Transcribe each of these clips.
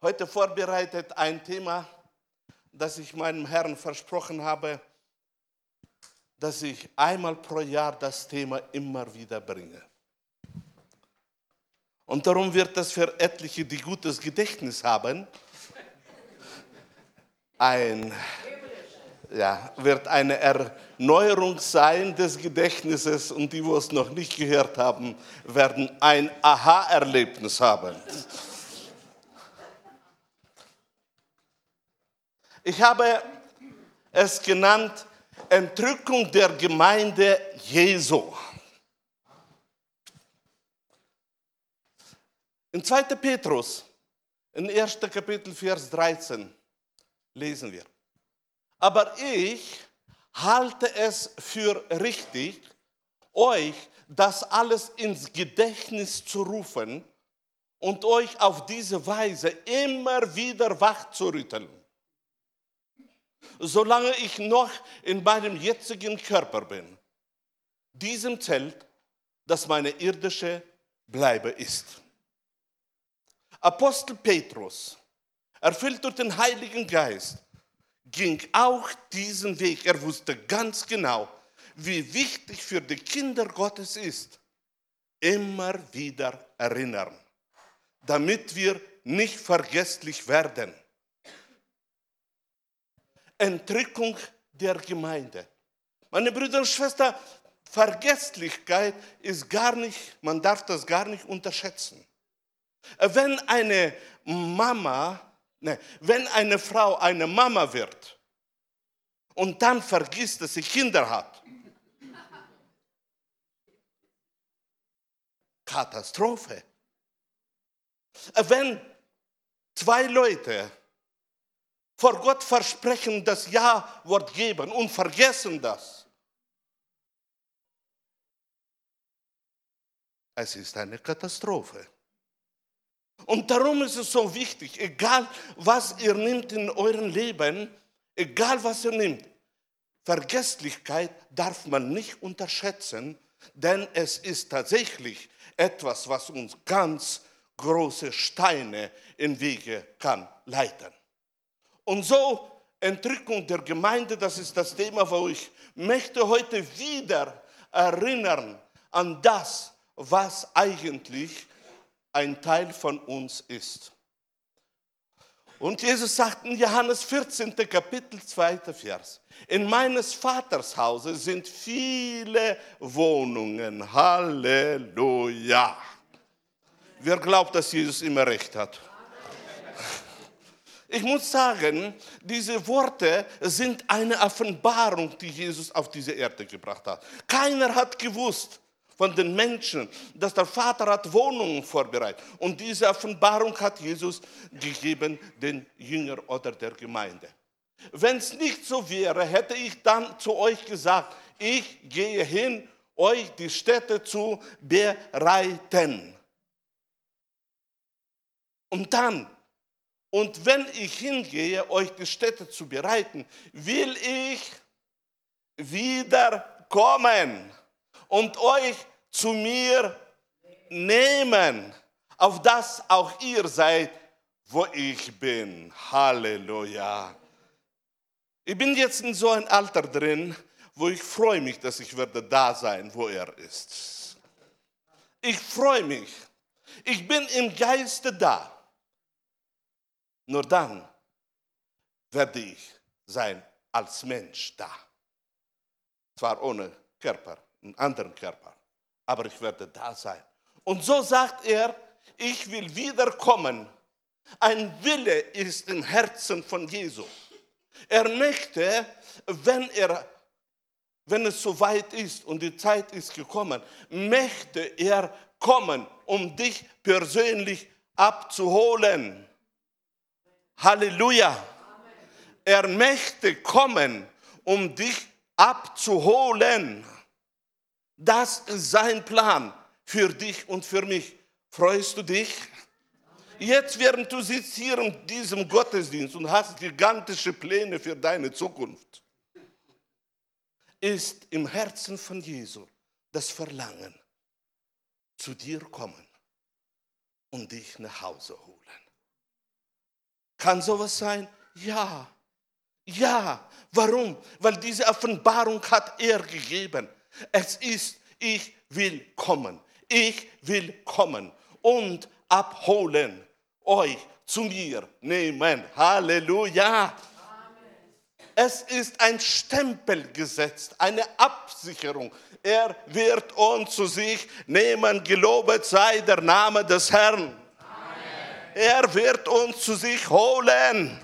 heute vorbereitet ein Thema, das ich meinem Herrn versprochen habe, dass ich einmal pro Jahr das Thema immer wieder bringe. Und darum wird das für etliche, die gutes Gedächtnis haben, ein, ja, wird eine Erneuerung sein des Gedächtnisses und die, die es noch nicht gehört haben, werden ein Aha-Erlebnis haben. Ich habe es genannt Entrückung der Gemeinde Jesu. In 2. Petrus, in 1. Kapitel, Vers 13, lesen wir. Aber ich halte es für richtig, euch das alles ins Gedächtnis zu rufen und euch auf diese Weise immer wieder wach zu rütteln solange ich noch in meinem jetzigen Körper bin, diesem Zelt, das meine irdische Bleibe ist. Apostel Petrus, erfüllt durch den Heiligen Geist, ging auch diesen Weg. Er wusste ganz genau, wie wichtig für die Kinder Gottes ist, immer wieder erinnern, damit wir nicht vergesslich werden. Entrückung der Gemeinde. Meine Brüder und Schwestern, Vergesslichkeit ist gar nicht, man darf das gar nicht unterschätzen. Wenn eine Mama, ne, wenn eine Frau eine Mama wird und dann vergisst, dass sie Kinder hat, Katastrophe. Wenn zwei Leute vor Gott versprechen, das Ja-Wort geben und vergessen das. Es ist eine Katastrophe. Und darum ist es so wichtig, egal was ihr nimmt in eurem Leben, egal was ihr nimmt, Vergesslichkeit darf man nicht unterschätzen, denn es ist tatsächlich etwas, was uns ganz große Steine in Wege kann leiten. Und so Entrückung der Gemeinde, das ist das Thema, wo ich möchte heute wieder erinnern an das, was eigentlich ein Teil von uns ist. Und Jesus sagt in Johannes 14. Kapitel 2. Vers, in meines Vaters Hause sind viele Wohnungen. Halleluja. Wer glaubt, dass Jesus immer recht hat? Ich muss sagen, diese Worte sind eine Offenbarung, die Jesus auf diese Erde gebracht hat. Keiner hat gewusst von den Menschen, dass der Vater hat Wohnungen vorbereitet. Und diese Offenbarung hat Jesus gegeben den Jüngern oder der Gemeinde. Wenn es nicht so wäre, hätte ich dann zu euch gesagt, ich gehe hin, euch die Städte zu bereiten. Und dann und wenn ich hingehe, euch die Städte zu bereiten, will ich wiederkommen und euch zu mir nehmen, auf das auch ihr seid, wo ich bin. Halleluja. Ich bin jetzt in so ein Alter drin, wo ich freue mich, dass ich werde da sein, wo er ist. Ich freue mich. Ich bin im Geiste da. Nur dann werde ich sein als Mensch da. Zwar ohne Körper, einen anderen Körper, aber ich werde da sein. Und so sagt er, ich will wiederkommen. Ein Wille ist im Herzen von Jesu. Er möchte, wenn er wenn es soweit ist und die Zeit ist gekommen, möchte er kommen, um dich persönlich abzuholen. Halleluja. Er möchte kommen, um dich abzuholen. Das ist sein Plan für dich und für mich. Freust du dich? Jetzt, während du sitzt hier in diesem Gottesdienst und hast gigantische Pläne für deine Zukunft, ist im Herzen von Jesu das Verlangen, zu dir kommen und dich nach Hause holen. Kann sowas sein? Ja. Ja. Warum? Weil diese Offenbarung hat er gegeben. Es ist, ich will kommen. Ich will kommen und abholen euch zu mir nehmen. Halleluja. Es ist ein Stempel gesetzt, eine Absicherung. Er wird uns zu sich nehmen. Gelobet sei der Name des Herrn. Er wird uns zu sich holen. Amen.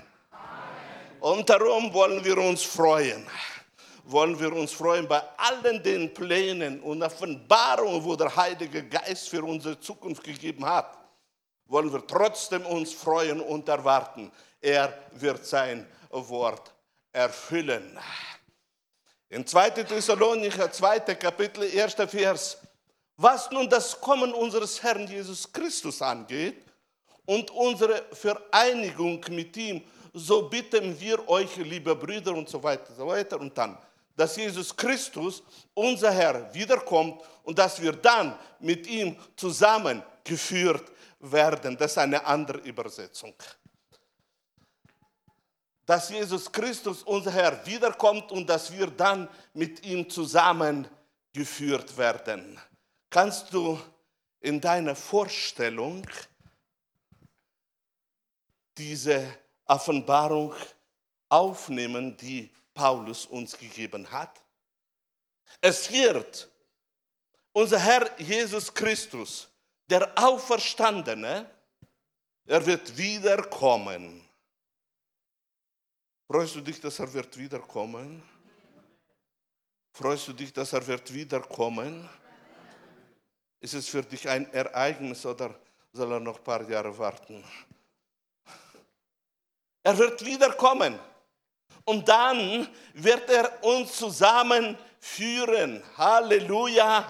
Und darum wollen wir uns freuen. Wollen wir uns freuen bei allen den Plänen und Offenbarungen, wo der Heilige Geist für unsere Zukunft gegeben hat. Wollen wir trotzdem uns freuen und erwarten. Er wird sein Wort erfüllen. In 2. Thessalonicher, 2. Kapitel, 1. Vers. Was nun das Kommen unseres Herrn Jesus Christus angeht und unsere Vereinigung mit ihm, so bitten wir euch, liebe Brüder und so weiter, so weiter und dann, dass Jesus Christus, unser Herr, wiederkommt und dass wir dann mit ihm zusammengeführt werden. Das ist eine andere Übersetzung dass Jesus Christus, unser Herr, wiederkommt und dass wir dann mit ihm zusammengeführt werden. Kannst du in deiner Vorstellung diese Offenbarung aufnehmen, die Paulus uns gegeben hat? Es wird unser Herr Jesus Christus, der Auferstandene, er wird wiederkommen Freust du dich, dass er wird wiederkommen? Freust du dich, dass er wird wiederkommen? Ist es für dich ein Ereignis oder soll er noch ein paar Jahre warten? Er wird wiederkommen. Und dann wird er uns zusammenführen. Halleluja.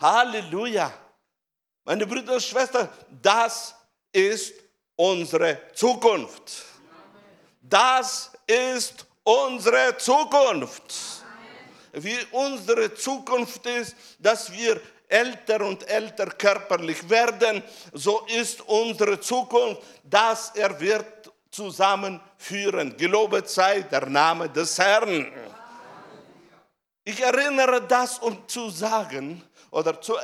Halleluja. Meine Brüder und Schwestern, das ist unsere Zukunft. Das ist unsere Zukunft. Wie unsere Zukunft ist, dass wir älter und älter körperlich werden, so ist unsere Zukunft, dass er wird zusammenführen. Gelobet sei der Name des Herrn. Ich erinnere das, um zu sagen oder zu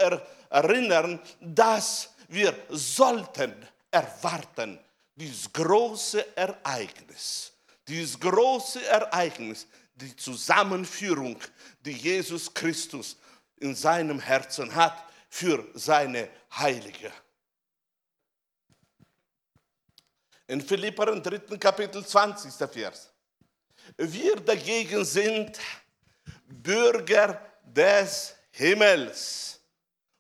erinnern, dass wir sollten erwarten, dieses große Ereignis, dieses große Ereignis, die Zusammenführung, die Jesus Christus in seinem Herzen hat für seine Heilige. In Philipper im dritten Kapitel 20. Vers. Wir dagegen sind Bürger des Himmels.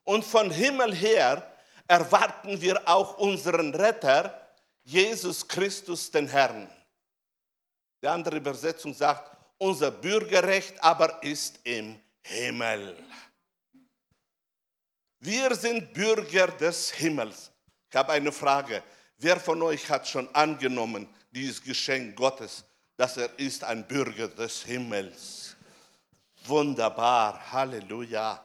Und von Himmel her erwarten wir auch unseren Retter, Jesus Christus den Herrn. Die andere Übersetzung sagt, unser Bürgerrecht aber ist im Himmel. Wir sind Bürger des Himmels. Ich habe eine Frage. Wer von euch hat schon angenommen, dieses Geschenk Gottes, dass er ist ein Bürger des Himmels? Wunderbar, Halleluja.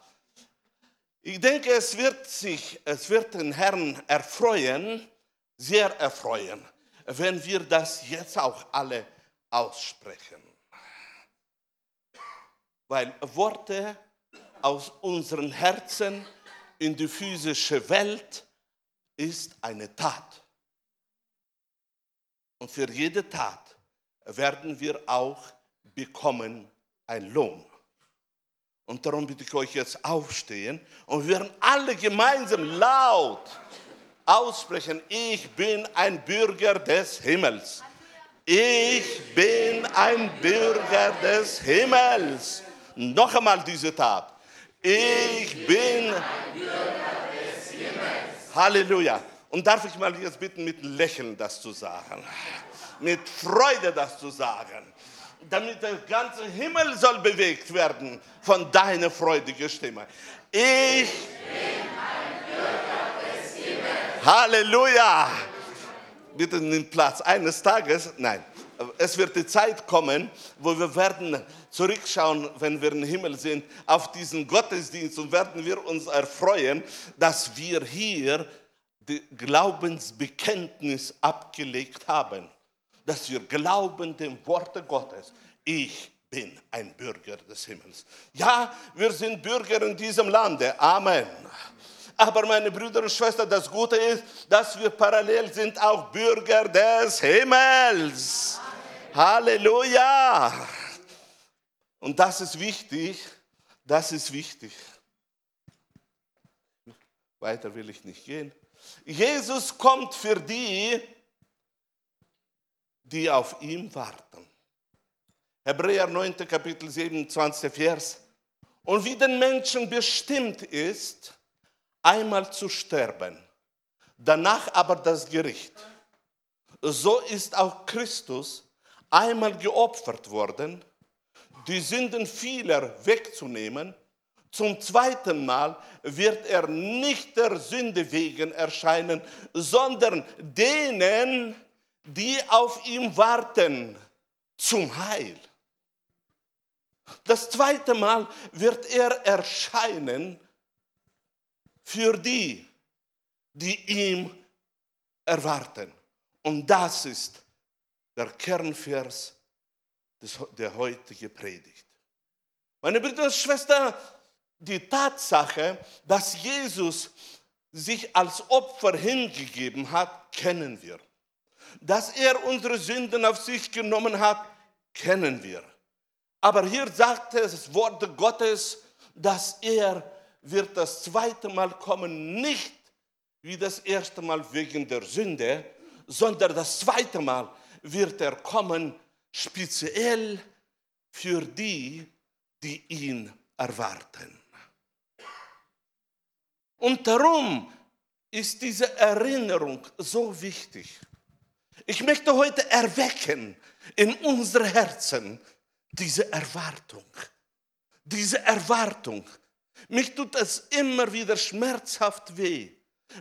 Ich denke, es wird sich, es wird den Herrn erfreuen, sehr erfreuen, wenn wir das jetzt auch alle aussprechen. Weil Worte aus unseren Herzen in die physische Welt ist eine Tat. Und für jede Tat werden wir auch bekommen ein Lohn. Und darum bitte ich euch jetzt aufstehen und wir werden alle gemeinsam laut aussprechen, ich bin ein Bürger des Himmels. Ich bin ein Bürger des Himmels. Noch einmal diese Tat. Ich bin ein Bürger des Himmels. Halleluja. Und darf ich mal jetzt bitten, mit Lächeln das zu sagen? Mit Freude das zu sagen damit der ganze Himmel soll bewegt werden von deiner freudigen Stimme. Ich bin ein Bürger Halleluja! Bitte nimm Platz. Eines Tages, nein, es wird die Zeit kommen, wo wir werden zurückschauen, wenn wir im Himmel sind, auf diesen Gottesdienst und werden wir uns erfreuen, dass wir hier Glaubensbekenntnis abgelegt haben, dass wir glauben dem Worte Gottes. Ich bin ein Bürger des Himmels. Ja, wir sind Bürger in diesem Lande. Amen. Aber meine Brüder und Schwestern, das Gute ist, dass wir parallel sind auch Bürger des Himmels. Amen. Halleluja. Und das ist wichtig. Das ist wichtig. Weiter will ich nicht gehen. Jesus kommt für die, die auf ihm warten. Hebräer 9. Kapitel 27. Vers. Und wie den Menschen bestimmt ist, einmal zu sterben, danach aber das Gericht. So ist auch Christus einmal geopfert worden, die Sünden vieler wegzunehmen. Zum zweiten Mal wird er nicht der Sünde wegen erscheinen, sondern denen, die auf ihm warten, zum Heil. Das zweite Mal wird er erscheinen für die, die ihm erwarten. Und das ist der Kernvers der heutigen Predigt. Meine Brüder und Schwestern, die Tatsache, dass Jesus sich als Opfer hingegeben hat, kennen wir. Dass er unsere Sünden auf sich genommen hat, kennen wir. Aber hier sagt das Wort Gottes, dass er wird das zweite Mal kommen, nicht wie das erste Mal wegen der Sünde, sondern das zweite Mal wird er kommen, speziell für die, die ihn erwarten. Und darum ist diese Erinnerung so wichtig. Ich möchte heute erwecken in unsere Herzen diese Erwartung. Diese Erwartung. Mich tut es immer wieder schmerzhaft weh.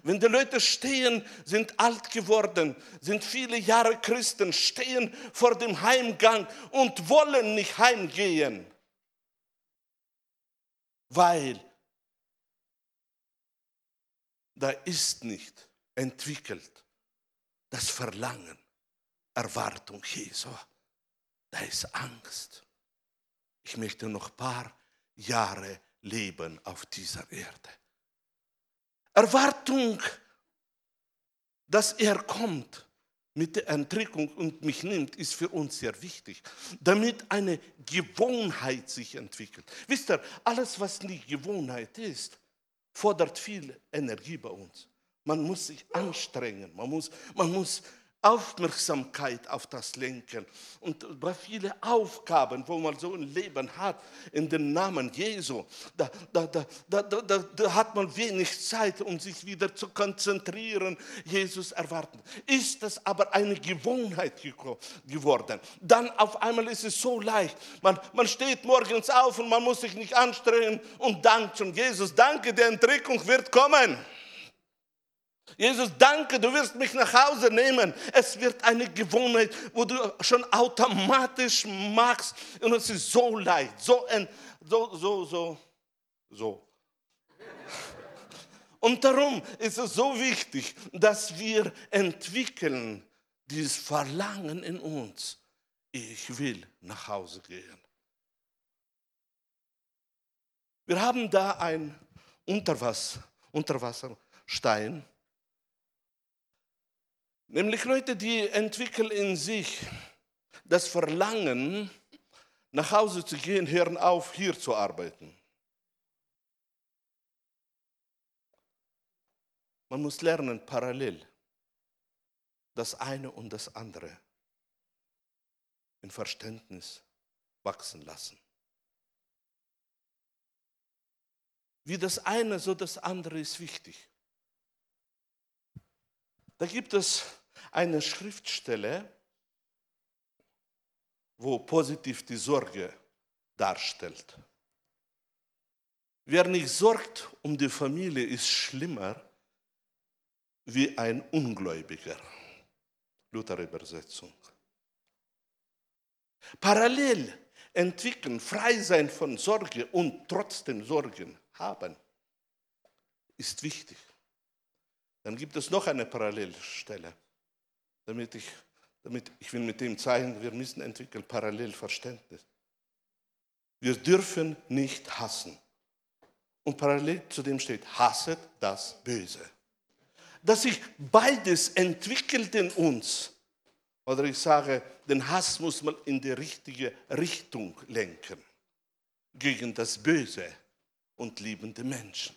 Wenn die Leute stehen, sind alt geworden, sind viele Jahre Christen, stehen vor dem Heimgang und wollen nicht heimgehen, weil da ist nicht entwickelt das Verlangen, Erwartung Jesu. Da ist Angst. Ich möchte noch ein paar Jahre leben auf dieser Erde. Erwartung, dass er kommt mit der Entrückung und mich nimmt, ist für uns sehr wichtig, damit eine Gewohnheit sich entwickelt. Wisst ihr, alles, was nicht Gewohnheit ist, fordert viel Energie bei uns. Man muss sich anstrengen, man muss, man muss Aufmerksamkeit auf das lenken. Und bei vielen Aufgaben, wo man so ein Leben hat, in den Namen Jesu, da, da, da, da, da, da hat man wenig Zeit, um sich wieder zu konzentrieren, Jesus erwarten. Ist das aber eine Gewohnheit geworden, dann auf einmal ist es so leicht. Man, man steht morgens auf und man muss sich nicht anstrengen und dankt schon Jesus, danke, die Entrückung wird kommen. Jesus, danke, du wirst mich nach Hause nehmen. Es wird eine Gewohnheit, wo du schon automatisch machst. Und es ist so leicht, so, so, so, so, so. Und darum ist es so wichtig, dass wir entwickeln dieses Verlangen in uns. Ich will nach Hause gehen. Wir haben da ein Unterwasser, Unterwasserstein Nämlich Leute, die entwickeln in sich das Verlangen, nach Hause zu gehen, hören auf, hier zu arbeiten. Man muss lernen, parallel das eine und das andere in Verständnis wachsen lassen. Wie das eine, so das andere ist wichtig. Da gibt es eine Schriftstelle, wo positiv die Sorge darstellt. Wer nicht sorgt um die Familie, ist schlimmer wie ein Ungläubiger. Luther-Übersetzung. Parallel entwickeln, frei sein von Sorge und trotzdem Sorgen haben, ist wichtig Dann gibt es noch eine Parallelstelle, damit ich, damit ich will mit dem zeigen, wir müssen entwickeln Parallelverständnis. Wir dürfen nicht hassen. Und parallel zu dem steht, hasset das Böse. Dass sich beides entwickelt in uns. Oder ich sage, den Hass muss man in die richtige Richtung lenken. Gegen das Böse und liebende Menschen.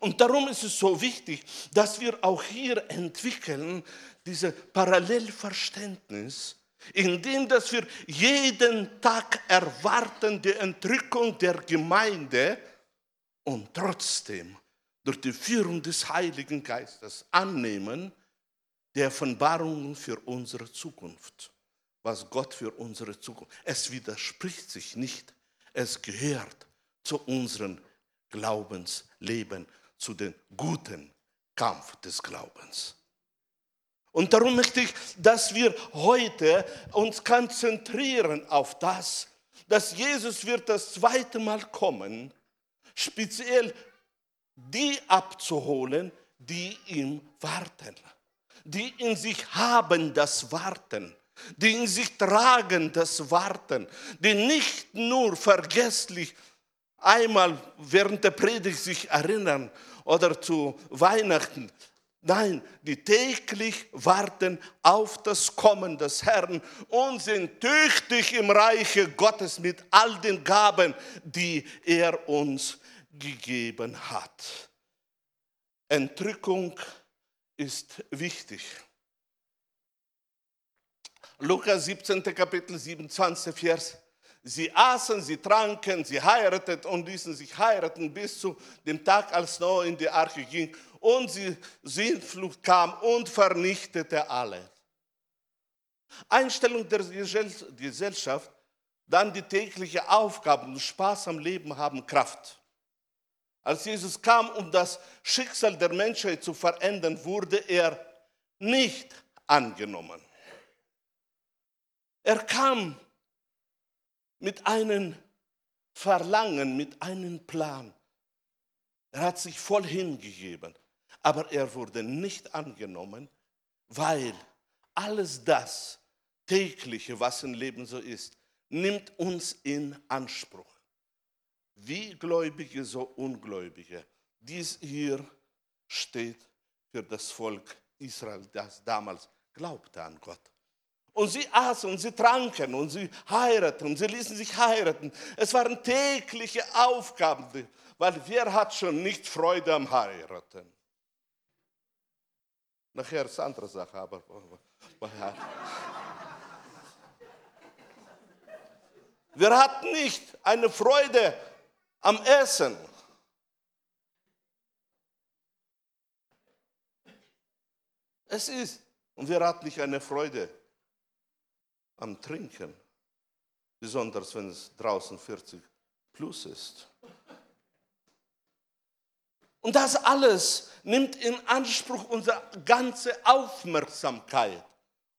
Und darum ist es so wichtig, dass wir auch hier entwickeln, dieses Parallelverständnis, indem dass wir jeden Tag erwarten die Entrückung der Gemeinde und trotzdem durch die Führung des Heiligen Geistes annehmen, der Offenbarungen für unsere Zukunft, was Gott für unsere Zukunft. Es widerspricht sich nicht, es gehört zu unserem Glaubensleben, zu dem guten Kampf des Glaubens. Und darum möchte ich, dass wir heute uns konzentrieren auf das, dass Jesus wird das zweite Mal kommen, speziell die abzuholen, die ihm warten, die in sich haben das Warten, die in sich tragen das Warten, die nicht nur vergesslich einmal während der Predigt sich erinnern oder zu Weihnachten, Nein, die täglich warten auf das Kommen des Herrn und sind tüchtig im Reiche Gottes mit all den Gaben, die er uns gegeben hat. Entrückung ist wichtig. Lukas 17. Kapitel 27, Vers. Sie aßen, sie tranken, sie heirateten und ließen sich heiraten bis zu dem Tag, als Noah in die Arche ging und die Sintflut kam und vernichtete alle. Einstellung der Gesellschaft, dann die täglichen Aufgaben und Spaß am Leben haben Kraft. Als Jesus kam, um das Schicksal der Menschheit zu verändern, wurde er nicht angenommen. Er kam mit einem Verlangen, mit einem Plan. Er hat sich voll hingegeben aber er wurde nicht angenommen, weil alles das tägliche, was im Leben so ist, nimmt uns in Anspruch. Wie Gläubige, so Ungläubige. Dies hier steht für das Volk Israel, das damals glaubte an Gott. Und sie aßen und sie tranken und sie heirateten und sie ließen sich heiraten. Es waren tägliche Aufgaben, weil wer hat schon nicht Freude am Heiraten? Nachher ist eine andere Sache, aber. Wir hatten nicht eine Freude am Essen. Es ist, und wir hatten nicht eine Freude am Trinken, besonders wenn es draußen 40 plus ist. Und das alles nimmt in Anspruch unsere ganze Aufmerksamkeit.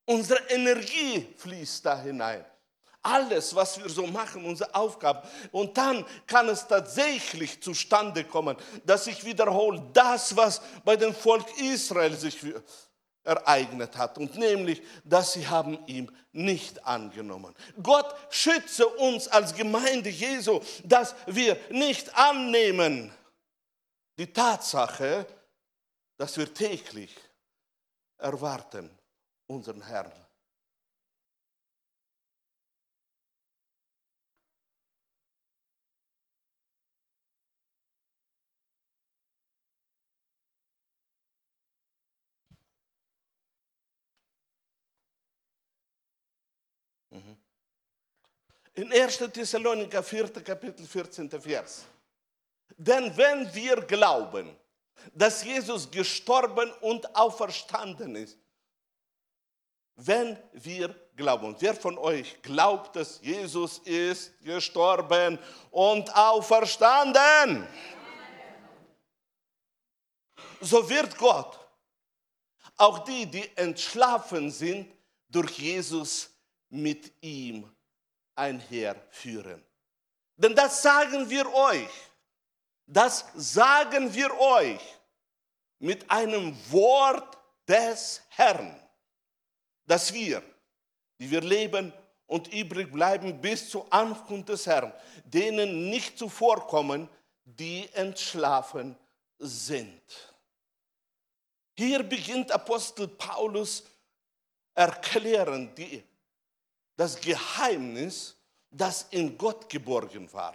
Unsere Energie fließt da hinein. Alles, was wir so machen, unsere Aufgaben. Und dann kann es tatsächlich zustande kommen, dass sich wiederholt das, was bei dem Volk Israel sich ereignet hat. Und nämlich, dass sie haben ihm nicht angenommen. Gott schütze uns als Gemeinde Jesu, dass wir nicht annehmen, die Tatsache, dass wir täglich erwarten unseren Herrn. In 1. Thessaloniker 4. Kapitel 14. Vers. Denn wenn wir glauben, dass Jesus gestorben und auferstanden ist, wenn wir glauben, wer von euch glaubt, dass Jesus ist gestorben und auferstanden, so wird Gott auch die, die entschlafen sind, durch Jesus mit ihm einherführen. Denn das sagen wir euch. Das sagen wir euch. mit einem Wort des Herrn, dass wir, die wir leben und übrig bleiben bis zur Ankunft des Herrn, denen nicht zuvorkommen, die entschlafen sind. Hier beginnt Apostel Paulus erklären die, das Geheimnis, das in Gott geborgen war.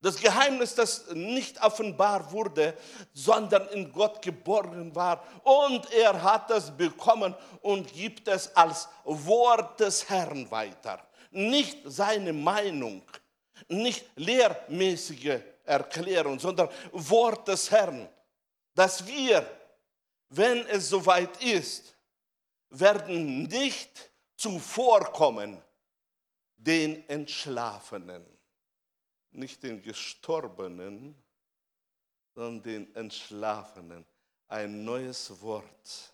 Das Geheimnis, das nicht offenbar wurde, sondern in Gott geborgen war. Und er hat es bekommen und gibt es als Wort des Herrn weiter. Nicht seine Meinung, nicht lehrmäßige Erklärung, sondern Wort des Herrn. Dass wir, wenn es soweit ist, werden nicht zuvorkommen den Entschlafenen nicht den Gestorbenen, sondern den Entschlafenen. Ein neues Wort.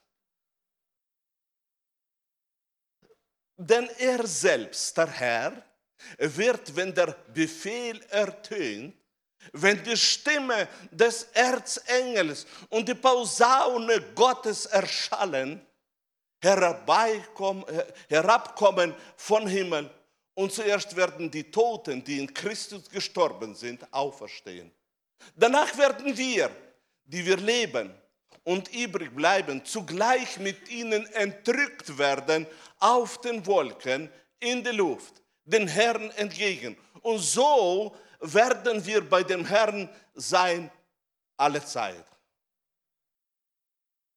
Denn er selbst, der Herr, wird, wenn der Befehl ertönt, wenn die Stimme des Erzengels und die Pausaune Gottes erschallen, herabkommen von Himmel und zuerst werden die Toten, die in Christus gestorben sind, auferstehen. Danach werden wir, die wir leben und übrig bleiben, zugleich mit ihnen entrückt werden auf den Wolken in die Luft, den Herrn entgegen. Und so werden wir bei dem Herrn sein alle Zeit.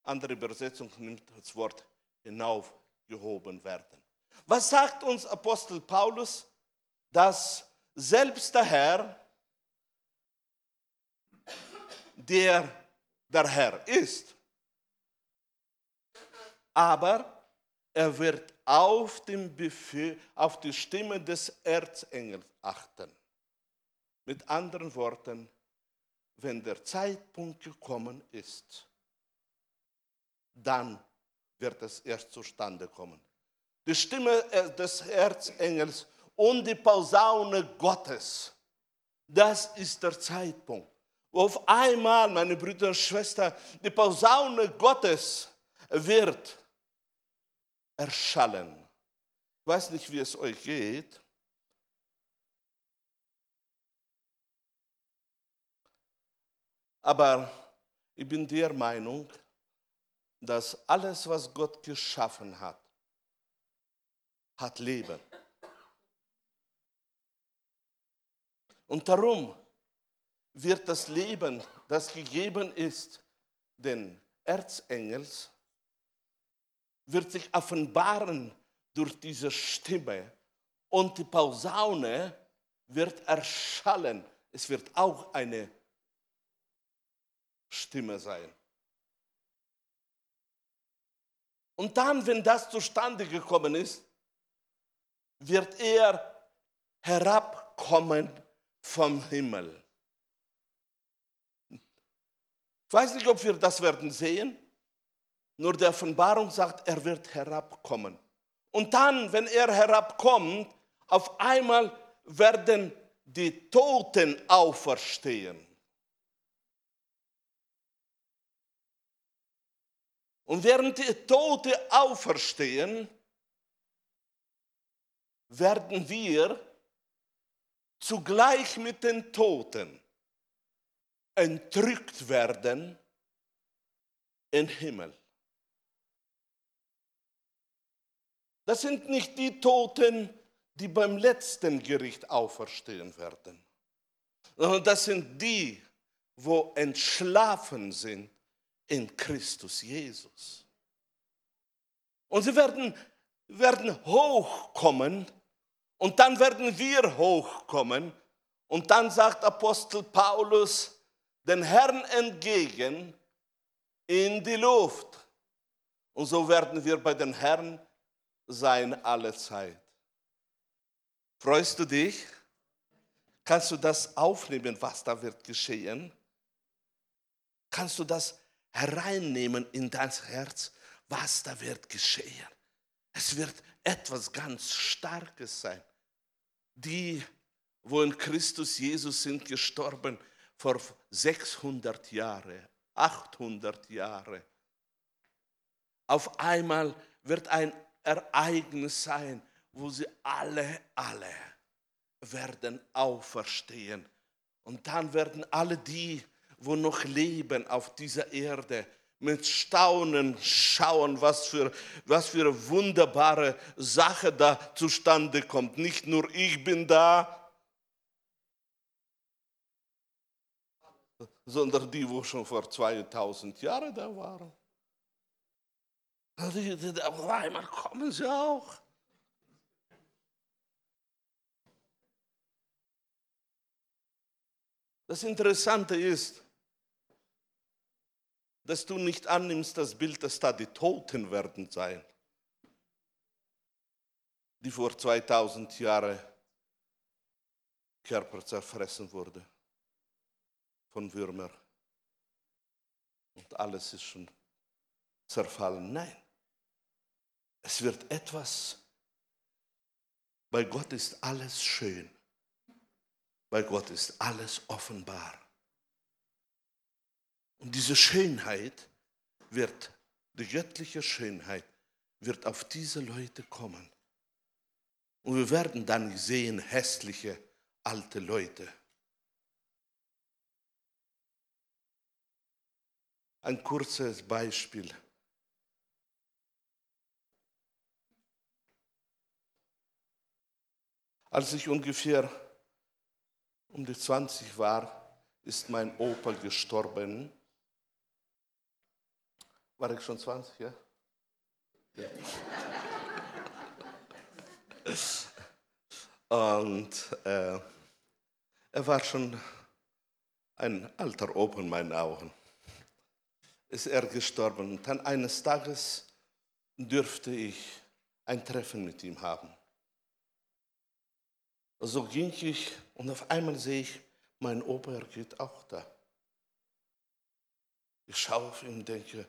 Andere Übersetzung nimmt das Wort hinaufgehoben werden. Was sagt uns Apostel Paulus? Dass selbst der Herr, der der Herr ist, aber er wird auf, den Befehl, auf die Stimme des Erzengels achten. Mit anderen Worten, wenn der Zeitpunkt gekommen ist, dann wird es erst zustande kommen die Stimme äh, des Erzengels und die Pausaune Gottes. Das ist der Zeitpunkt, auf einmal, meine Brüder und Schwestern, die Pausaune Gottes wird erschallen. Ich weiß nicht, wie es euch geht. Aber ich bin der Meinung, dass alles, was Gott geschaffen hat, hat Leben. Und darum wird das Leben, das gegeben ist, den Erzengels, wird sich offenbaren durch diese Stimme und die Pausaune wird erschallen. Es wird auch eine Stimme sein. Und dann, wenn das zustande gekommen ist, wird er herabkommen vom Himmel. Ich weiß nicht, ob wir das werden sehen. Nur der Offenbarung sagt, er wird herabkommen. Und dann, wenn er herabkommt, auf einmal werden die Toten auferstehen. Und während die Toten auferstehen, werden wir zugleich mit den Toten entrückt werden in Himmel. Das sind nicht die Toten, die beim letzten Gericht auferstehen werden, sondern das sind die, wo entschlafen sind in Christus Jesus. Und sie werden, werden hochkommen und dann werden wir hochkommen. Und dann sagt Apostel Paulus den Herrn entgegen in die Luft. Und so werden wir bei den Herrn sein alle Zeit. Freust du dich? Kannst du das aufnehmen, was da wird geschehen? Kannst du das hereinnehmen in dein Herz, was da wird geschehen? Es wird etwas ganz Starkes sein die, wo in Christus Jesus sind gestorben vor 600 Jahren 800 Jahre. Auf einmal wird ein Ereignis sein, wo sie alle, alle werden auferstehen. Und dann werden alle die, wo noch leben auf dieser Erde, mit Staunen schauen, was für, was für wunderbare Sache da zustande kommt. Nicht nur ich bin da, sondern die, wo schon vor 2000 Jahren da waren. Auf einmal kommen sie auch. Das Interessante ist, dass du nicht annimmst das Bild, dass da die Toten werden sein, die vor 2000 Jahren Körper zerfressen wurde von Würmer. Und alles ist schon zerfallen. Nein, es wird etwas. Bei Gott ist alles schön. Bei Gott ist alles offenbar. Und diese Schönheit wird, die göttliche Schönheit wird auf diese Leute kommen. Und wir werden dann sehen, hässliche alte Leute. Ein kurzes Beispiel. Als ich ungefähr um die 20 war, ist mein Opa gestorben. War ich schon 20, ja? ja. Und äh, er war schon ein alter Opa in meinen Augen. Ist er gestorben. Und dann eines Tages dürfte ich ein Treffen mit ihm haben. So ging ich und auf einmal sehe ich, mein Opa, er geht auch da. Ich schaue auf ihn und denke,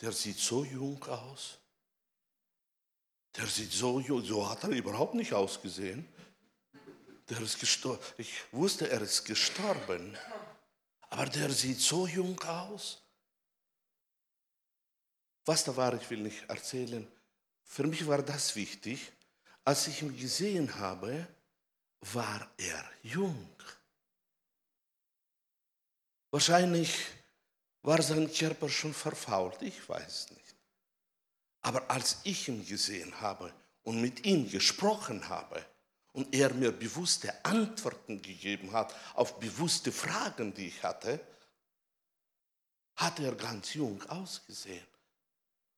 der sieht so jung aus. Der sieht so jung, so hat er überhaupt nicht ausgesehen. Der ist gestorben. Ich wusste, er ist gestorben. Aber der sieht so jung aus. Was da war, ich will nicht erzählen. Für mich war das wichtig. Als ich ihn gesehen habe, war er jung. Wahrscheinlich war sein Körper schon verfault, ich weiß nicht. Aber als ich ihn gesehen habe und mit ihm gesprochen habe und er mir bewusste Antworten gegeben hat auf bewusste Fragen, die ich hatte, hat er ganz jung ausgesehen.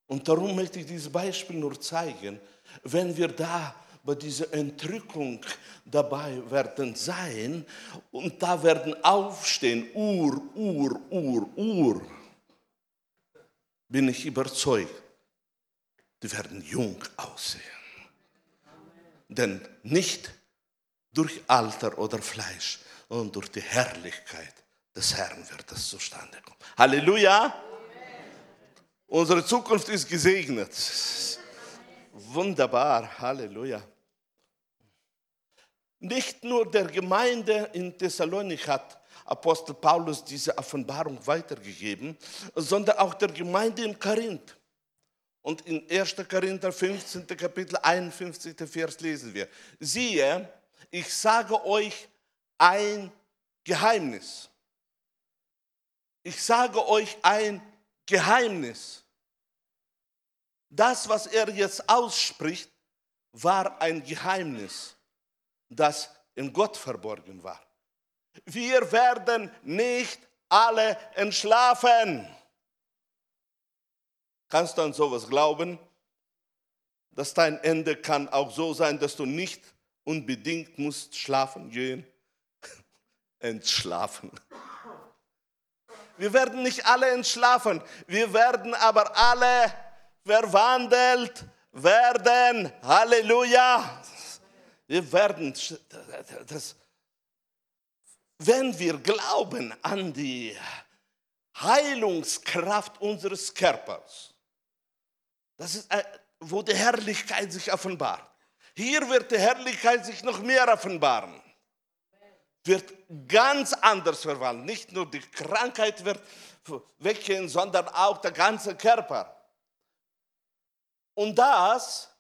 Und darum möchte ich dieses Beispiel nur zeigen, wenn wir da bei dieser Entrückung dabei werden sein und da werden aufstehen, Ur, Ur, Ur, Ur. Bin ich überzeugt, die werden jung aussehen. Denn nicht durch Alter oder Fleisch, sondern durch die Herrlichkeit des Herrn wird das zustande kommen. Halleluja! Unsere Zukunft ist gesegnet. Wunderbar, Halleluja. Nicht nur der Gemeinde in Thessalonik hat Apostel Paulus diese Offenbarung weitergegeben, sondern auch der Gemeinde in Korinth. Und in 1. Korinther 15. Kapitel 51. Vers lesen wir, siehe, ich sage euch ein Geheimnis. Ich sage euch ein Geheimnis. Das, was er jetzt ausspricht, war ein Geheimnis das in Gott verborgen war. Wir werden nicht alle entschlafen. Kannst du an sowas glauben? Dass dein Ende kann auch so sein, dass du nicht unbedingt musst schlafen gehen. Entschlafen. Wir werden nicht alle entschlafen, wir werden aber alle verwandelt werden. Halleluja. Wir werden, das, wenn wir glauben an die Heilungskraft unseres Körpers, das ist, äh, wo die Herrlichkeit sich offenbart. Hier wird die Herrlichkeit sich noch mehr offenbaren. Wird ganz anders verwandelt. Nicht nur die Krankheit wird weggehen, sondern auch der ganze Körper. Und das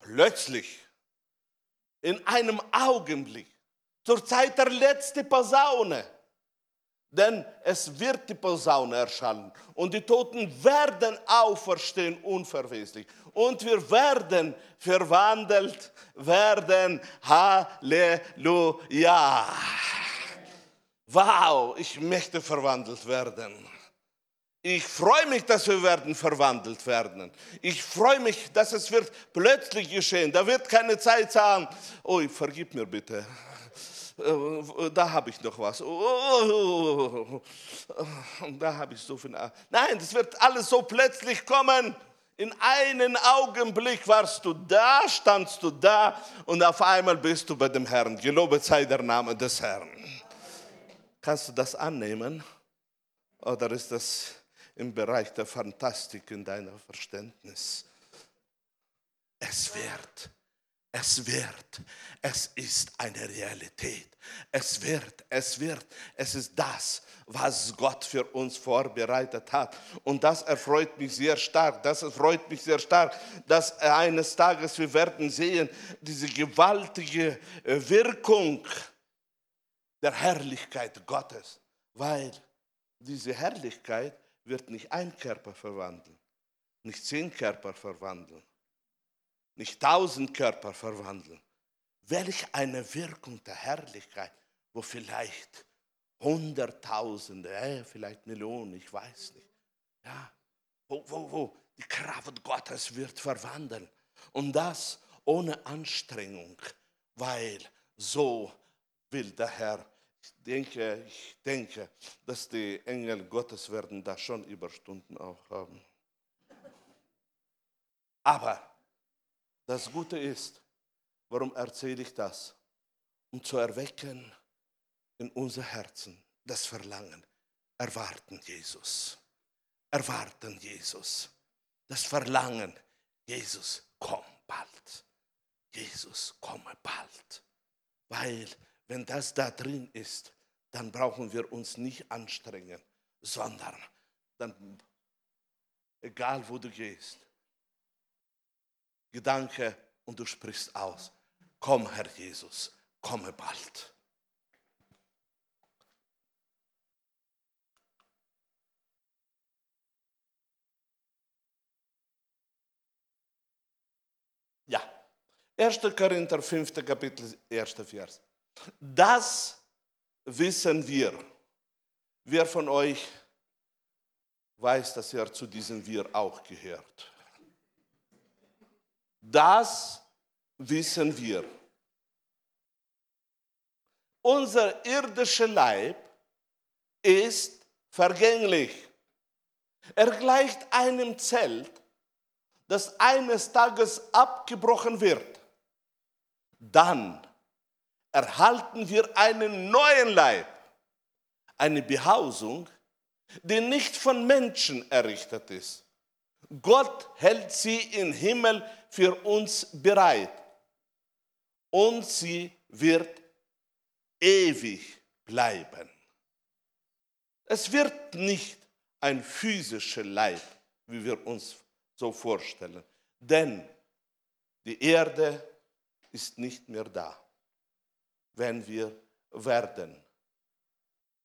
plötzlich, in einem Augenblick, zur Zeit der letzten Posaune. Denn es wird die Posaune erschallen und die Toten werden auferstehen unverweslich. Und wir werden verwandelt werden. Halleluja. Wow, ich möchte verwandelt werden. Ich freue mich, dass wir werden verwandelt werden. Ich freue mich, dass es wird plötzlich geschehen. Da wird keine Zeit sagen, oh, vergib mir bitte. Äh, da habe ich noch was. Oh, da habe ich so viel. Nein, das wird alles so plötzlich kommen. In einem Augenblick warst du da, standst du da und auf einmal bist du bei dem Herrn. Gelobet sei der Name des Herrn. Kannst du das annehmen? Oder ist das im Bereich der Fantastik in deinem Verständnis. Es wird, es wird, es ist eine Realität. Es wird, es wird, es ist das, was Gott für uns vorbereitet hat. Und das erfreut mich sehr stark. Das erfreut mich sehr stark, dass eines Tages wir werden sehen, diese gewaltige Wirkung der Herrlichkeit Gottes. Weil diese Herrlichkeit wird nicht ein Körper verwandeln, nicht zehn Körper verwandeln, nicht tausend Körper verwandeln. Welch eine Wirkung der Herrlichkeit, wo vielleicht Hunderttausende, äh, vielleicht Millionen, ich weiß nicht. Ja, wo, wo, wo die Kraft Gottes wird verwandeln. Und das ohne Anstrengung, weil so will der Herr ich denke, ich denke, dass die Engel Gottes werden da schon Überstunden auch haben. Aber das Gute ist, warum erzähle ich das? Um zu erwecken in unser Herzen das Verlangen, erwarten Jesus, erwarten Jesus, das Verlangen, Jesus, komm bald, Jesus, komme bald, weil wenn das da drin ist, dann brauchen wir uns nicht anstrengen, sondern dann, egal wo du gehst, Gedanke und du sprichst aus, komm Herr Jesus, komme bald. Ja, 1. Korinther 5. Kapitel, 1. Vers. Das wissen wir. Wer von euch weiß, dass er zu diesem Wir auch gehört? Das wissen wir. Unser irdischer Leib ist vergänglich. Er gleicht einem Zelt, das eines Tages abgebrochen wird. Dann erhalten wir einen neuen Leib, eine Behausung, die nicht von Menschen errichtet ist. Gott hält sie im Himmel für uns bereit und sie wird ewig bleiben. Es wird nicht ein physischer Leib, wie wir uns so vorstellen, denn die Erde ist nicht mehr da wenn wir werden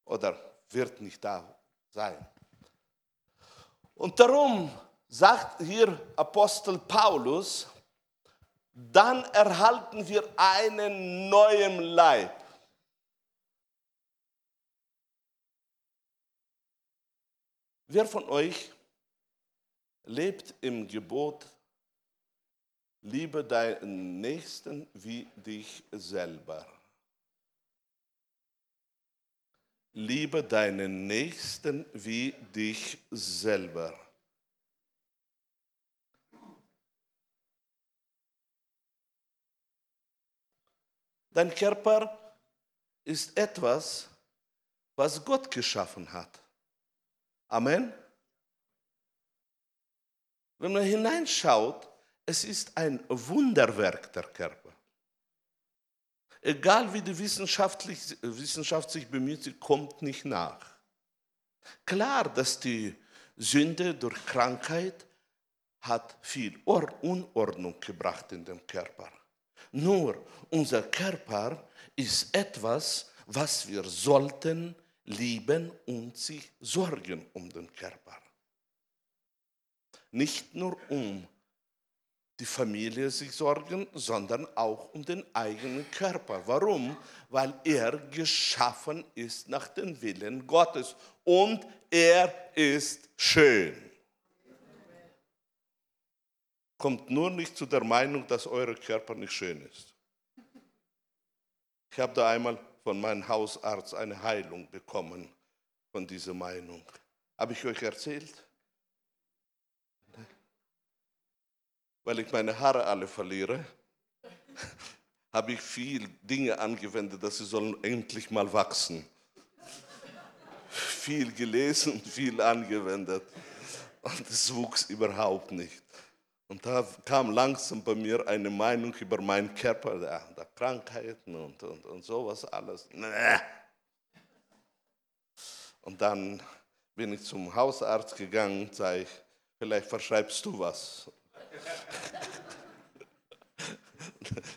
oder wird nicht da sein. Und darum sagt hier Apostel Paulus, dann erhalten wir einen neuen Leib. Wer von euch lebt im Gebot, liebe deinen Nächsten wie dich selber? Liebe deinen Nächsten wie dich selber. Dein Körper ist etwas, was Gott geschaffen hat. Amen. Wenn man hineinschaut, es ist ein Wunderwerk der Körper. Egal wie die Wissenschaft sich bemüht, sie kommt nicht nach. Klar, dass die Sünde durch Krankheit hat viel Unordnung gebracht in den Körper. Nur unser Körper ist etwas, was wir sollten lieben und sich sorgen um den Körper. Nicht nur um die Familie sich sorgen, sondern auch um den eigenen Körper. Warum? Weil er geschaffen ist nach dem Willen Gottes und er ist schön. Kommt nur nicht zu der Meinung, dass euer Körper nicht schön ist. Ich habe da einmal von meinem Hausarzt eine Heilung bekommen von dieser Meinung. Habe ich euch erzählt? Weil ich meine Haare alle verliere, habe ich viel Dinge angewendet, dass sie sollen endlich mal wachsen. Viel gelesen, viel angewendet. Und es wuchs überhaupt nicht. Und da kam langsam bei mir eine Meinung über meinen Körper, der, der Krankheiten und, und, und sowas alles. Und dann bin ich zum Hausarzt gegangen und sage ich, vielleicht verschreibst du was.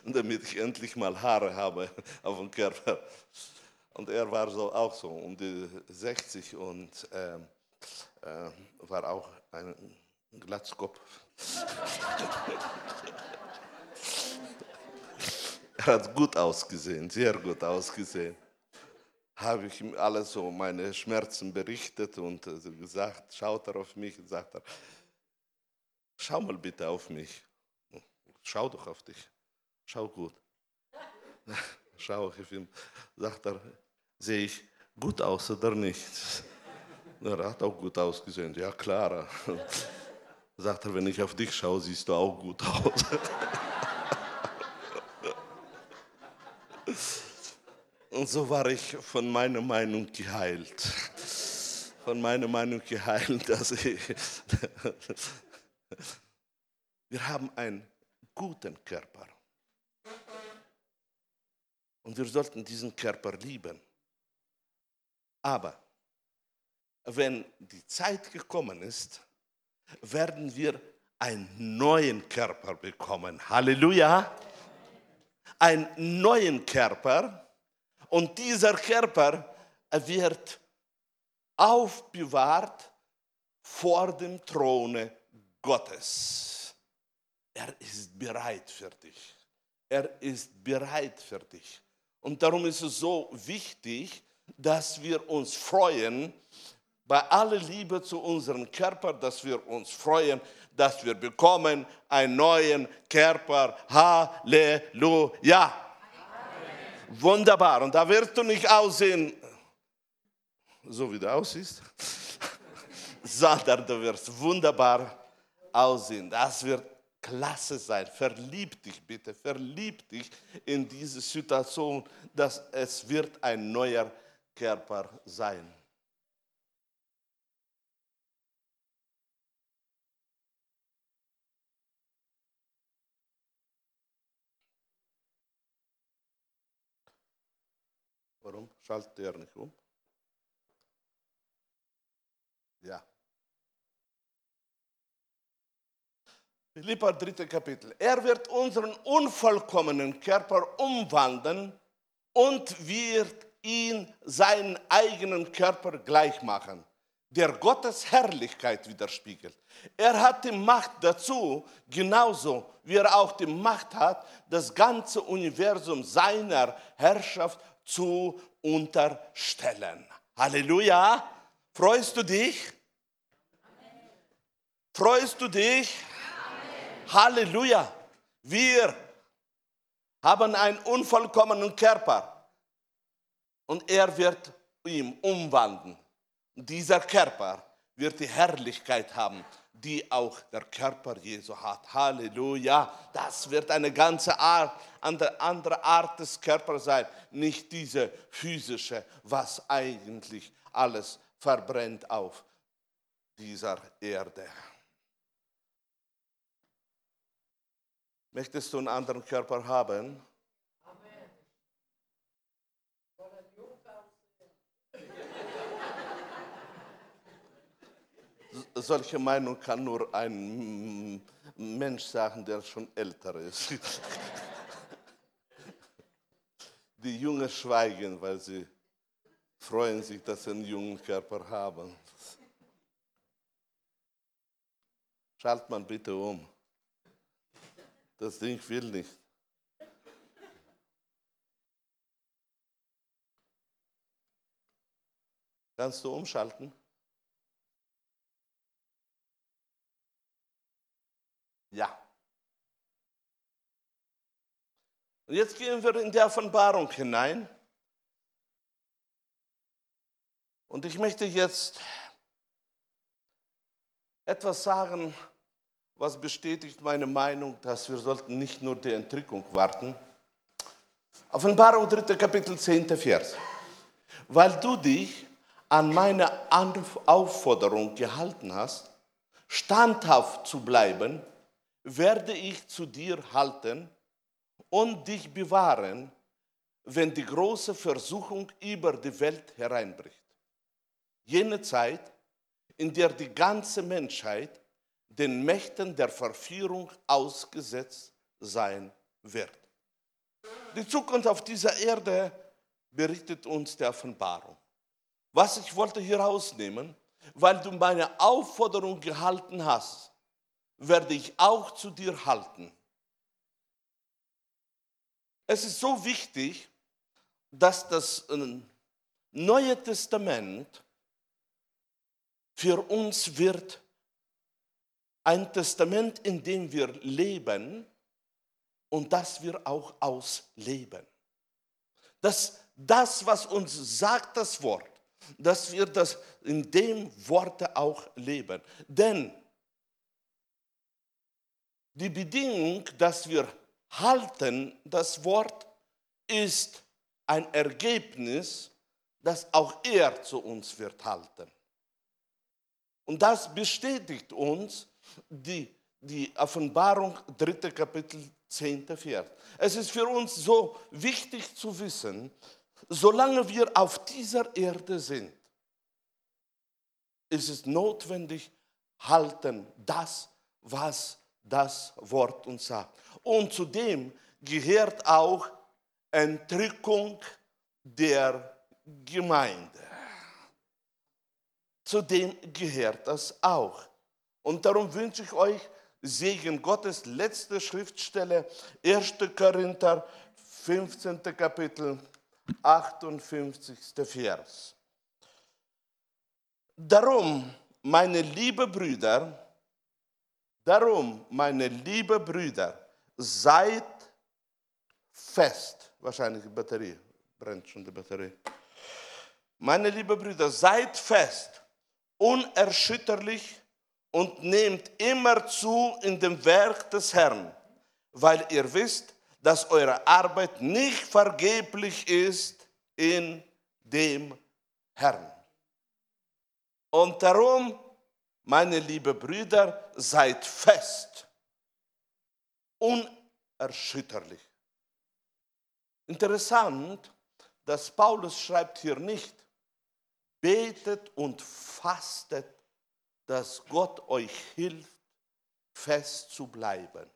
Damit ich endlich mal Haare habe auf dem Körper. Und er war so auch so um die 60 und äh, äh, war auch ein Glatzkopf. er hat gut ausgesehen, sehr gut ausgesehen. Habe ich ihm alles so meine Schmerzen berichtet und gesagt, schaut er auf mich und sagt er, schau mal bitte auf mich. Schau doch auf dich. Schau gut. Schau ich auf ihn. Sagt er, sehe ich gut aus oder nicht? Er hat auch gut ausgesehen. Ja, klar. Sagt er, wenn ich auf dich schaue, siehst du auch gut aus. Und so war ich von meiner Meinung geheilt. Von meiner Meinung geheilt, dass ich. Wir haben einen guten Körper. Und wir sollten diesen Körper lieben. Aber wenn die Zeit gekommen ist, werden wir einen neuen Körper bekommen. Halleluja. Einen neuen Körper. Und dieser Körper wird aufbewahrt vor dem Throne Gottes. Er ist bereit für dich. Er ist bereit für dich. Und darum ist es so wichtig, dass wir uns freuen, bei aller Liebe zu unserem Körper, dass wir uns freuen, dass wir bekommen einen neuen Körper. Halleluja. Amen. Wunderbar. Und da wirst du nicht aussehen, so wie du aussiehst, sondern du wirst wunderbar aussehen. Das wird klasse sein. Verlieb dich bitte, verlieb dich in diese Situation, dass es wird ein neuer Körper sein. Warum schaltet er nicht um? Ja. Philippa, dritte Kapitel. Er wird unseren unvollkommenen Körper umwandeln und wird ihn seinen eigenen Körper gleich machen, der Gottes Herrlichkeit widerspiegelt. Er hat die Macht dazu, genauso wie er auch die Macht hat, das ganze Universum seiner Herrschaft zu unterstellen. Halleluja. Freust du dich? Freust du dich? Halleluja. Wir haben einen unvollkommenen Körper und er wird ihm umwandeln. Dieser Körper wird die Herrlichkeit haben, die auch der Körper Jesu hat. Halleluja. Das wird eine ganze Art, andere, andere Art des Körpers sein. Nicht diese physische, was eigentlich alles verbrennt auf dieser Erde. Möchtest du einen anderen Körper haben? solche Meinung kann nur ein Mensch sagen, der schon älter ist. Die Jungen schweigen, weil sie freuen sich, dass sie einen jungen Körper haben. Schalt man bitte um. Das Ding will nicht. Kannst du umschalten? Ja. Und jetzt gehen wir in die Offenbarung hinein. Und ich möchte jetzt etwas sagen, was bestätigt meine Meinung, dass wir sollten nicht nur die Entrückung warten. Offenbarung 3. Kapitel 10. Vers. Weil du dich an meine Aufforderung gehalten hast, standhaft zu bleiben, werde ich zu dir halten und dich bewahren, wenn die große Versuchung über die Welt hereinbricht. Jene Zeit, in der die ganze Menschheit den Mächten der Verführung ausgesetzt sein wird. Die Zukunft auf dieser Erde berichtet uns der Offenbarung. Was ich wollte hier rausnehmen, weil du meine Aufforderung gehalten hast, werde ich auch zu dir halten. Es ist so wichtig, dass das äh, Neue Testament für uns wird ein Testament, in dem wir leben und das wir auch ausleben. Dass das, was uns sagt das Wort, dass wir das in dem Worte auch leben. Denn die Bedingung, dass wir halten, das Wort ist ein Ergebnis, das auch er zu uns wird halten. Und das bestätigt uns die, die Offenbarung, dritte Kapitel, zehnte Vers. Es ist für uns so wichtig zu wissen, solange wir auf dieser Erde sind, ist es notwendig, halten das, was das Wort uns sagt. Und zudem gehört auch Entrückung der Gemeinde. Zudem gehört das auch. Und darum wünsche ich euch Segen Gottes, letzte Schriftstelle, 1. Korinther, 15. Kapitel, 58. Vers. Darum, meine liebe Brüder, darum, meine liebe Brüder, seid fest. Wahrscheinlich die Batterie, brennt schon die Batterie. Meine liebe Brüder, seid fest, unerschütterlich und nehmt immer zu in dem Werk des Herrn, weil ihr wisst, dass eure Arbeit nicht vergeblich ist in dem Herrn. Und darum, meine liebe Brüder, seid fest, unerschütterlich. Interessant, dass Paulus schreibt hier nicht, betet und fastet, dass Gott euch hilft, fest zu bleiben.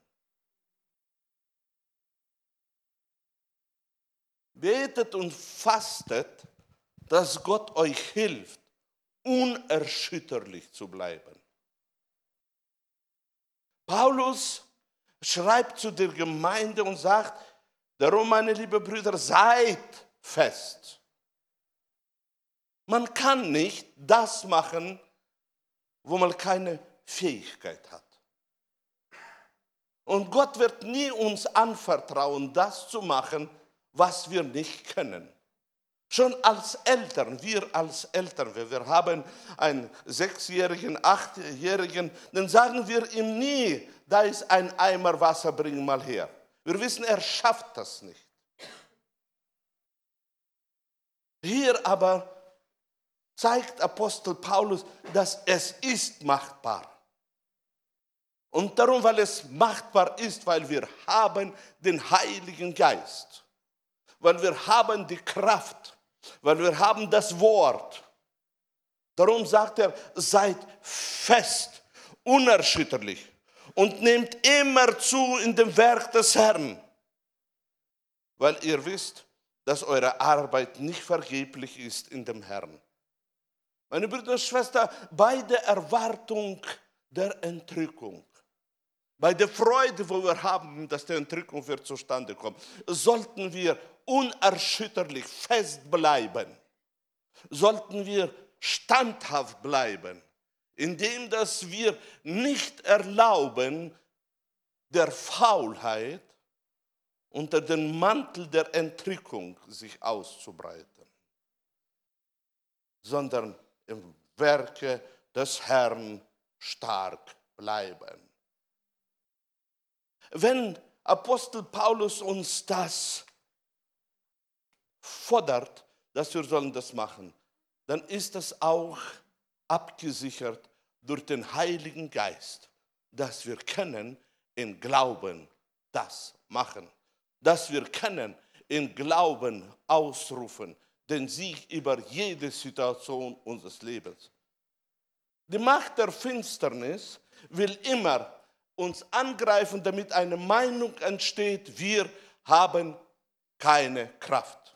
Betet und fastet, dass Gott euch hilft, unerschütterlich zu bleiben. Paulus schreibt zu der Gemeinde und sagt, darum, meine lieben Brüder, seid fest. Man kann nicht das machen, wo man keine Fähigkeit hat. Und Gott wird nie uns anvertrauen, das zu machen, was wir nicht können. Schon als Eltern, wir als Eltern, wir haben einen sechsjährigen, achtjährigen, dann sagen wir ihm nie, da ist ein Eimer Wasser, bring mal her. Wir wissen, er schafft das nicht. Hier aber zeigt Apostel Paulus, dass es ist machbar. Und darum, weil es machbar ist, weil wir haben den Heiligen Geist, weil wir haben die Kraft, weil wir haben das Wort. Darum sagt er, seid fest, unerschütterlich und nehmt immer zu in dem Werk des Herrn, weil ihr wisst, dass eure Arbeit nicht vergeblich ist in dem Herrn. Meine Brüder und Schwestern, bei der Erwartung der Entrückung, bei der Freude, wo wir haben, dass die Entrückung wird zustande kommt, sollten wir unerschütterlich fest bleiben. Sollten wir standhaft bleiben, indem dass wir nicht erlauben, der Faulheit unter den Mantel der Entrückung sich auszubreiten, sondern im Werke des Herrn stark bleiben. Wenn Apostel Paulus uns das fordert, dass wir sollen das machen, dann ist das auch abgesichert durch den Heiligen Geist, dass wir können in Glauben das machen, dass wir können in Glauben ausrufen, den Sieg über jede Situation unseres Lebens. Die Macht der Finsternis will immer uns angreifen, damit eine Meinung entsteht, wir haben keine Kraft.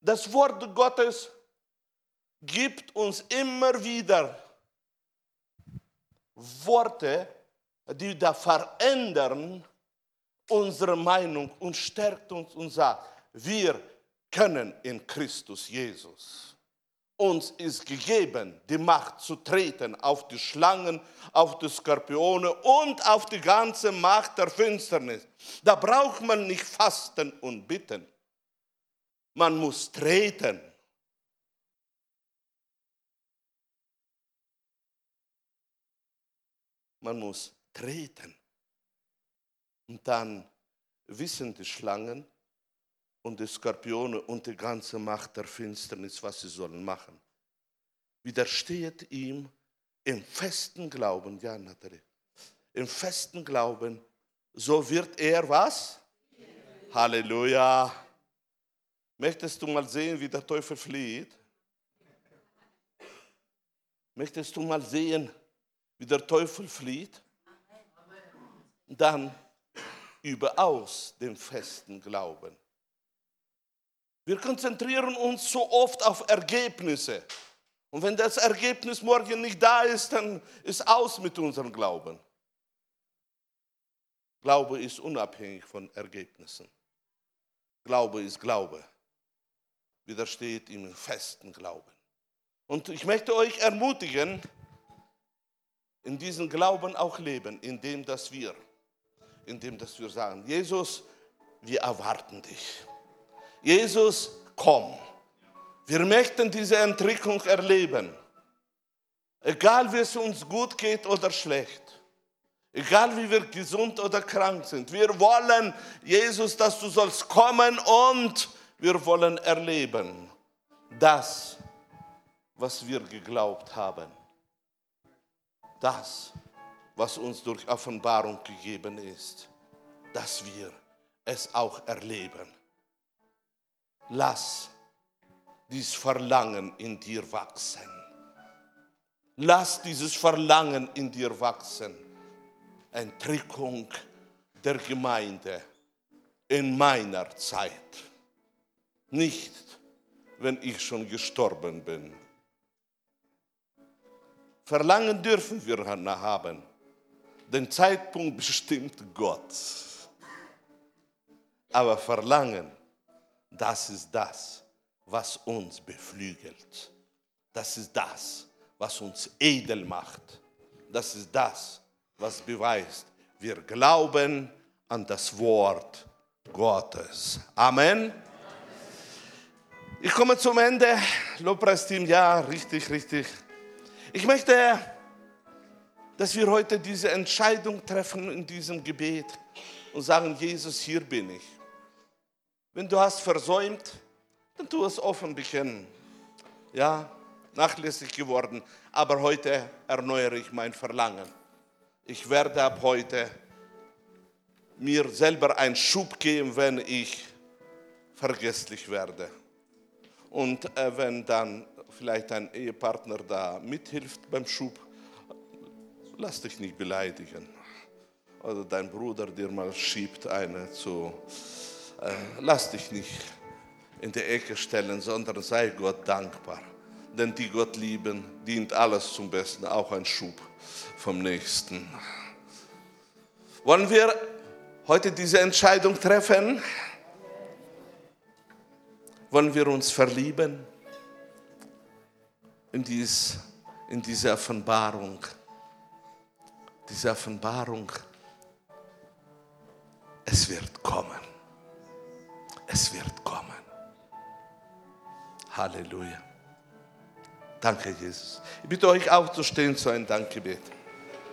Das Wort Gottes gibt uns immer wieder Worte, die da verändern unsere Meinung und stärkt uns und sagt, wir können in Christus Jesus. Uns ist gegeben, die Macht zu treten auf die Schlangen, auf die Skorpione und auf die ganze Macht der Finsternis. Da braucht man nicht fasten und bitten. Man muss treten. Man muss treten. Und dann wissen die Schlangen und die Skorpione und die ganze Macht der Finsternis, was sie sollen machen. Widersteht ihm im festen Glauben, ja, Nathalie, im festen Glauben, so wird er was? Halleluja. Möchtest du mal sehen, wie der Teufel flieht? Möchtest du mal sehen, wie der Teufel flieht? Dann überaus den festen Glauben. Wir konzentrieren uns so oft auf Ergebnisse. Und wenn das Ergebnis morgen nicht da ist, dann ist aus mit unserem Glauben. Glaube ist unabhängig von Ergebnissen. Glaube ist Glaube. Widersteht im festen Glauben. Und ich möchte euch ermutigen, in diesem Glauben auch leben, indem dass wir, indem dass wir sagen, Jesus, wir erwarten dich. Jesus, komm. Wir möchten diese Entrückung erleben. Egal wie es uns gut geht oder schlecht. Egal wie wir gesund oder krank sind. Wir wollen, Jesus, dass du sollst kommen und wir wollen erleben das, was wir geglaubt haben das, was uns durch Offenbarung gegeben ist, dass wir es auch erleben. Lass dieses Verlangen in dir wachsen. Lass dieses Verlangen in dir wachsen. Entrückung der Gemeinde in meiner Zeit. Nicht, wenn ich schon gestorben bin. Verlangen dürfen wir haben. Den Zeitpunkt bestimmt Gott. Aber Verlangen, das ist das, was uns beflügelt. Das ist das, was uns edel macht. Das ist das, was beweist, wir glauben an das Wort Gottes. Amen. Ich komme zum Ende. Lobpreisteam, ja, richtig, richtig. Ich möchte, dass wir heute diese Entscheidung treffen in diesem Gebet und sagen, Jesus, hier bin ich. Wenn du hast versäumt, dann tu es offen bekennen. Ja, nachlässig geworden, aber heute erneuere ich mein Verlangen. Ich werde ab heute mir selber einen Schub geben, wenn ich vergesslich werde. Und äh, wenn dann vielleicht dein Ehepartner da mithilft beim Schub, lass dich nicht beleidigen. Oder dein Bruder dir mal schiebt eine zu. Äh, lass dich nicht in die Ecke stellen, sondern sei Gott dankbar. Denn die Gott lieben, dient alles zum Besten, auch ein Schub vom Nächsten. Wollen wir heute diese Entscheidung treffen? Wollen wir uns verlieben in, dies, in diese Offenbarung? Diese Offenbarung, es wird kommen. Es wird kommen. Halleluja. Danke, Jesus. Ich bitte euch aufzustehen zu einem Dankgebet.